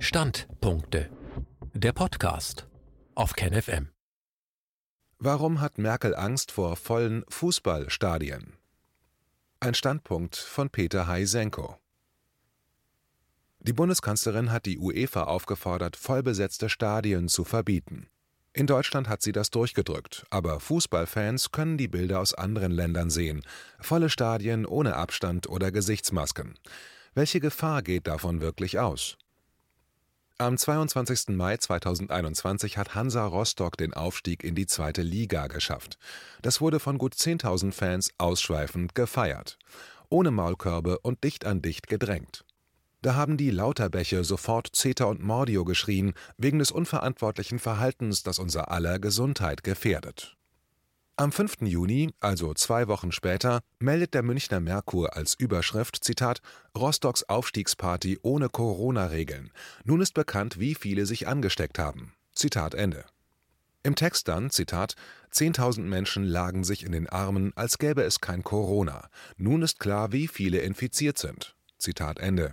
Standpunkte. Der Podcast auf KenFM. Warum hat Merkel Angst vor vollen Fußballstadien? Ein Standpunkt von Peter Heisenko. Die Bundeskanzlerin hat die UEFA aufgefordert, vollbesetzte Stadien zu verbieten. In Deutschland hat sie das durchgedrückt, aber Fußballfans können die Bilder aus anderen Ländern sehen. Volle Stadien ohne Abstand oder Gesichtsmasken. Welche Gefahr geht davon wirklich aus? Am 22. Mai 2021 hat Hansa Rostock den Aufstieg in die zweite Liga geschafft. Das wurde von gut 10.000 Fans ausschweifend gefeiert. Ohne Maulkörbe und dicht an dicht gedrängt. Da haben die Lauterbäche sofort Zeta und Mordio geschrien, wegen des unverantwortlichen Verhaltens, das unser aller Gesundheit gefährdet. Am 5. Juni, also zwei Wochen später, meldet der Münchner Merkur als Überschrift, Zitat, Rostocks Aufstiegsparty ohne Corona-Regeln. Nun ist bekannt, wie viele sich angesteckt haben. Zitat Ende. Im Text dann, Zitat, 10.000 Menschen lagen sich in den Armen, als gäbe es kein Corona. Nun ist klar, wie viele infiziert sind. Zitat Ende.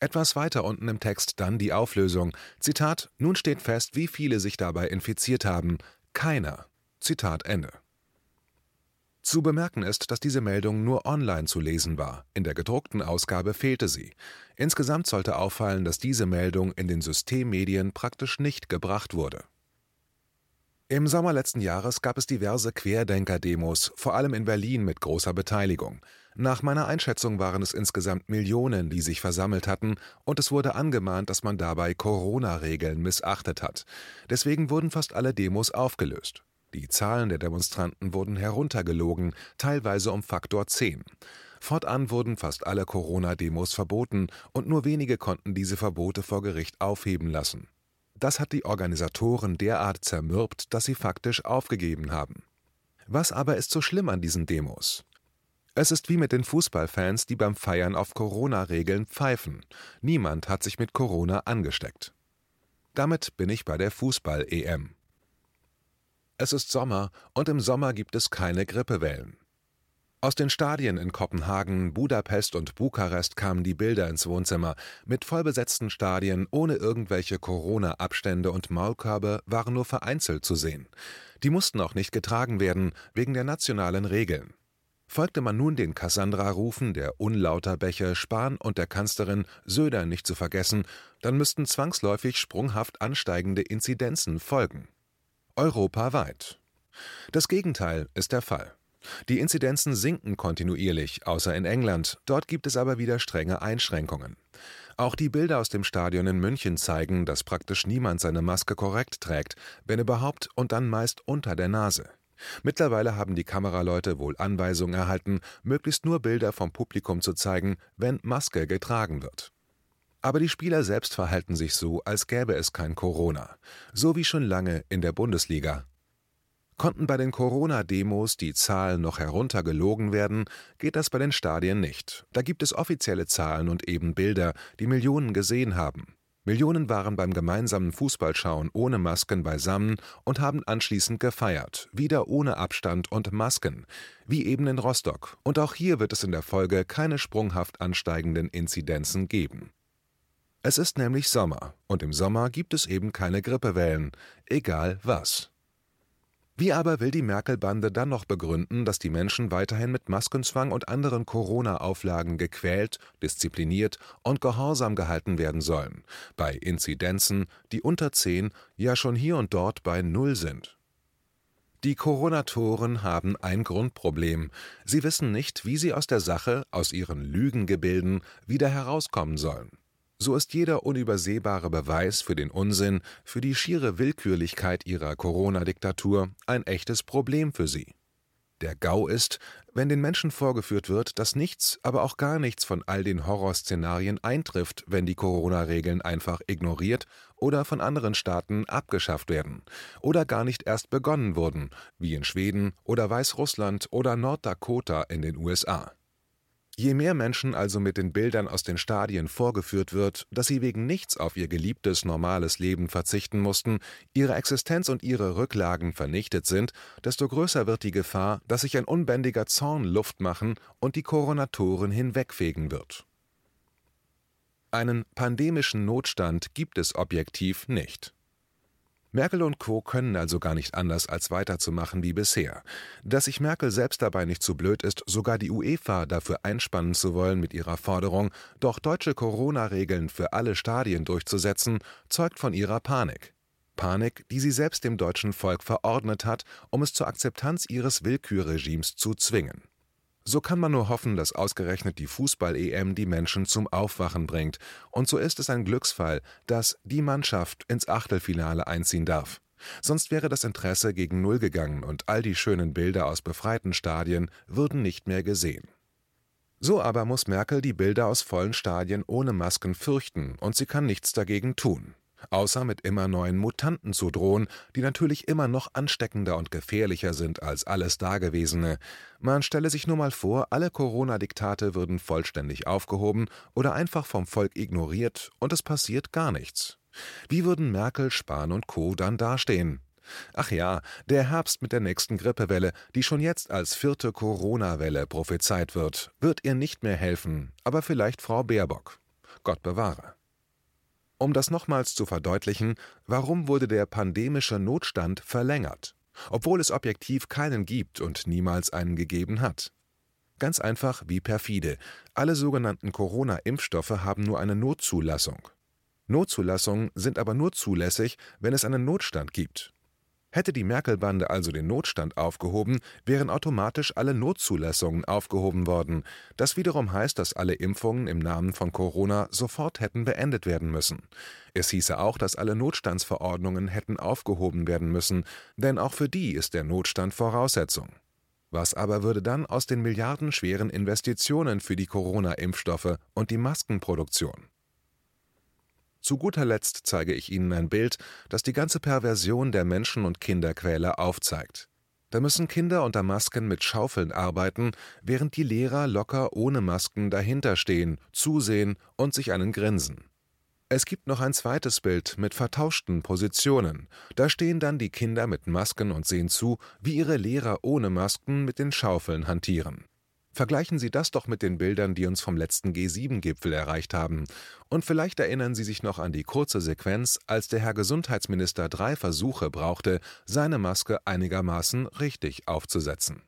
Etwas weiter unten im Text dann die Auflösung. Zitat: Nun steht fest, wie viele sich dabei infiziert haben. Keiner. Zitat Ende. Zu bemerken ist, dass diese Meldung nur online zu lesen war. In der gedruckten Ausgabe fehlte sie. Insgesamt sollte auffallen, dass diese Meldung in den Systemmedien praktisch nicht gebracht wurde. Im Sommer letzten Jahres gab es diverse Querdenker-Demos, vor allem in Berlin mit großer Beteiligung. Nach meiner Einschätzung waren es insgesamt Millionen, die sich versammelt hatten, und es wurde angemahnt, dass man dabei Corona-Regeln missachtet hat. Deswegen wurden fast alle Demos aufgelöst. Die Zahlen der Demonstranten wurden heruntergelogen, teilweise um Faktor 10. Fortan wurden fast alle Corona-Demos verboten und nur wenige konnten diese Verbote vor Gericht aufheben lassen. Das hat die Organisatoren derart zermürbt, dass sie faktisch aufgegeben haben. Was aber ist so schlimm an diesen Demos? Es ist wie mit den Fußballfans, die beim Feiern auf Corona-Regeln pfeifen. Niemand hat sich mit Corona angesteckt. Damit bin ich bei der Fußball-EM. Es ist Sommer und im Sommer gibt es keine Grippewellen. Aus den Stadien in Kopenhagen, Budapest und Bukarest kamen die Bilder ins Wohnzimmer. Mit vollbesetzten Stadien ohne irgendwelche Corona-Abstände und Maulkörbe waren nur vereinzelt zu sehen. Die mussten auch nicht getragen werden, wegen der nationalen Regeln. Folgte man nun den Cassandra-Rufen der Unlauterbäche, Spahn und der Kanzlerin, Söder nicht zu vergessen, dann müssten zwangsläufig sprunghaft ansteigende Inzidenzen folgen. Europaweit. Das Gegenteil ist der Fall. Die Inzidenzen sinken kontinuierlich, außer in England, dort gibt es aber wieder strenge Einschränkungen. Auch die Bilder aus dem Stadion in München zeigen, dass praktisch niemand seine Maske korrekt trägt, wenn überhaupt und dann meist unter der Nase. Mittlerweile haben die Kameraleute wohl Anweisungen erhalten, möglichst nur Bilder vom Publikum zu zeigen, wenn Maske getragen wird. Aber die Spieler selbst verhalten sich so, als gäbe es kein Corona, so wie schon lange in der Bundesliga Konnten bei den Corona-Demos die Zahlen noch heruntergelogen werden, geht das bei den Stadien nicht. Da gibt es offizielle Zahlen und eben Bilder, die Millionen gesehen haben. Millionen waren beim gemeinsamen Fußballschauen ohne Masken beisammen und haben anschließend gefeiert, wieder ohne Abstand und Masken, wie eben in Rostock. Und auch hier wird es in der Folge keine sprunghaft ansteigenden Inzidenzen geben. Es ist nämlich Sommer, und im Sommer gibt es eben keine Grippewellen, egal was. Wie aber will die Merkel-Bande dann noch begründen, dass die Menschen weiterhin mit Maskenzwang und anderen Corona-Auflagen gequält, diszipliniert und gehorsam gehalten werden sollen, bei Inzidenzen, die unter 10, ja schon hier und dort bei Null sind? Die Coronatoren haben ein Grundproblem. Sie wissen nicht, wie sie aus der Sache, aus ihren Lügengebilden, wieder herauskommen sollen so ist jeder unübersehbare Beweis für den Unsinn, für die schiere Willkürlichkeit ihrer Corona-Diktatur ein echtes Problem für sie. Der GAU ist, wenn den Menschen vorgeführt wird, dass nichts, aber auch gar nichts von all den Horrorszenarien eintrifft, wenn die Corona-Regeln einfach ignoriert oder von anderen Staaten abgeschafft werden oder gar nicht erst begonnen wurden, wie in Schweden oder Weißrussland oder Norddakota in den USA. Je mehr Menschen also mit den Bildern aus den Stadien vorgeführt wird, dass sie wegen nichts auf ihr geliebtes normales Leben verzichten mussten, ihre Existenz und ihre Rücklagen vernichtet sind, desto größer wird die Gefahr, dass sich ein unbändiger Zorn Luft machen und die Koronatoren hinwegfegen wird. Einen pandemischen Notstand gibt es objektiv nicht. Merkel und Co. können also gar nicht anders, als weiterzumachen wie bisher. Dass sich Merkel selbst dabei nicht zu blöd ist, sogar die UEFA dafür einspannen zu wollen mit ihrer Forderung, doch deutsche Corona-Regeln für alle Stadien durchzusetzen, zeugt von ihrer Panik. Panik, die sie selbst dem deutschen Volk verordnet hat, um es zur Akzeptanz ihres Willkürregimes zu zwingen. So kann man nur hoffen, dass ausgerechnet die Fußball-EM die Menschen zum Aufwachen bringt. Und so ist es ein Glücksfall, dass die Mannschaft ins Achtelfinale einziehen darf. Sonst wäre das Interesse gegen Null gegangen und all die schönen Bilder aus befreiten Stadien würden nicht mehr gesehen. So aber muss Merkel die Bilder aus vollen Stadien ohne Masken fürchten und sie kann nichts dagegen tun außer mit immer neuen Mutanten zu drohen, die natürlich immer noch ansteckender und gefährlicher sind als alles Dagewesene. Man stelle sich nur mal vor, alle Corona-Diktate würden vollständig aufgehoben oder einfach vom Volk ignoriert und es passiert gar nichts. Wie würden Merkel, Spahn und Co. dann dastehen? Ach ja, der Herbst mit der nächsten Grippewelle, die schon jetzt als vierte Corona-Welle prophezeit wird, wird ihr nicht mehr helfen, aber vielleicht Frau Baerbock. Gott bewahre. Um das nochmals zu verdeutlichen, warum wurde der pandemische Notstand verlängert, obwohl es objektiv keinen gibt und niemals einen gegeben hat? Ganz einfach wie perfide. Alle sogenannten Corona-Impfstoffe haben nur eine Notzulassung. Notzulassungen sind aber nur zulässig, wenn es einen Notstand gibt. Hätte die Merkel-Bande also den Notstand aufgehoben, wären automatisch alle Notzulassungen aufgehoben worden. Das wiederum heißt, dass alle Impfungen im Namen von Corona sofort hätten beendet werden müssen. Es hieße auch, dass alle Notstandsverordnungen hätten aufgehoben werden müssen, denn auch für die ist der Notstand Voraussetzung. Was aber würde dann aus den milliardenschweren Investitionen für die Corona-Impfstoffe und die Maskenproduktion? Zu guter Letzt zeige ich Ihnen ein Bild, das die ganze Perversion der Menschen- und Kinderquäler aufzeigt. Da müssen Kinder unter Masken mit Schaufeln arbeiten, während die Lehrer locker ohne Masken dahinterstehen, zusehen und sich einen grinsen. Es gibt noch ein zweites Bild mit vertauschten Positionen. Da stehen dann die Kinder mit Masken und sehen zu, wie ihre Lehrer ohne Masken mit den Schaufeln hantieren. Vergleichen Sie das doch mit den Bildern, die uns vom letzten G7-Gipfel erreicht haben. Und vielleicht erinnern Sie sich noch an die kurze Sequenz, als der Herr Gesundheitsminister drei Versuche brauchte, seine Maske einigermaßen richtig aufzusetzen.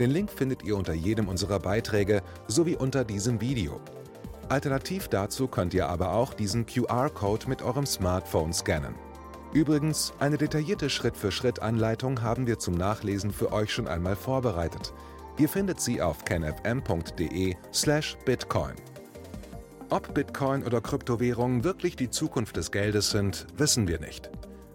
Den Link findet ihr unter jedem unserer Beiträge sowie unter diesem Video. Alternativ dazu könnt ihr aber auch diesen QR-Code mit eurem Smartphone scannen. Übrigens, eine detaillierte Schritt-für-Schritt-Anleitung haben wir zum Nachlesen für euch schon einmal vorbereitet. Ihr findet sie auf canfm.de/bitcoin. Ob Bitcoin oder Kryptowährungen wirklich die Zukunft des Geldes sind, wissen wir nicht.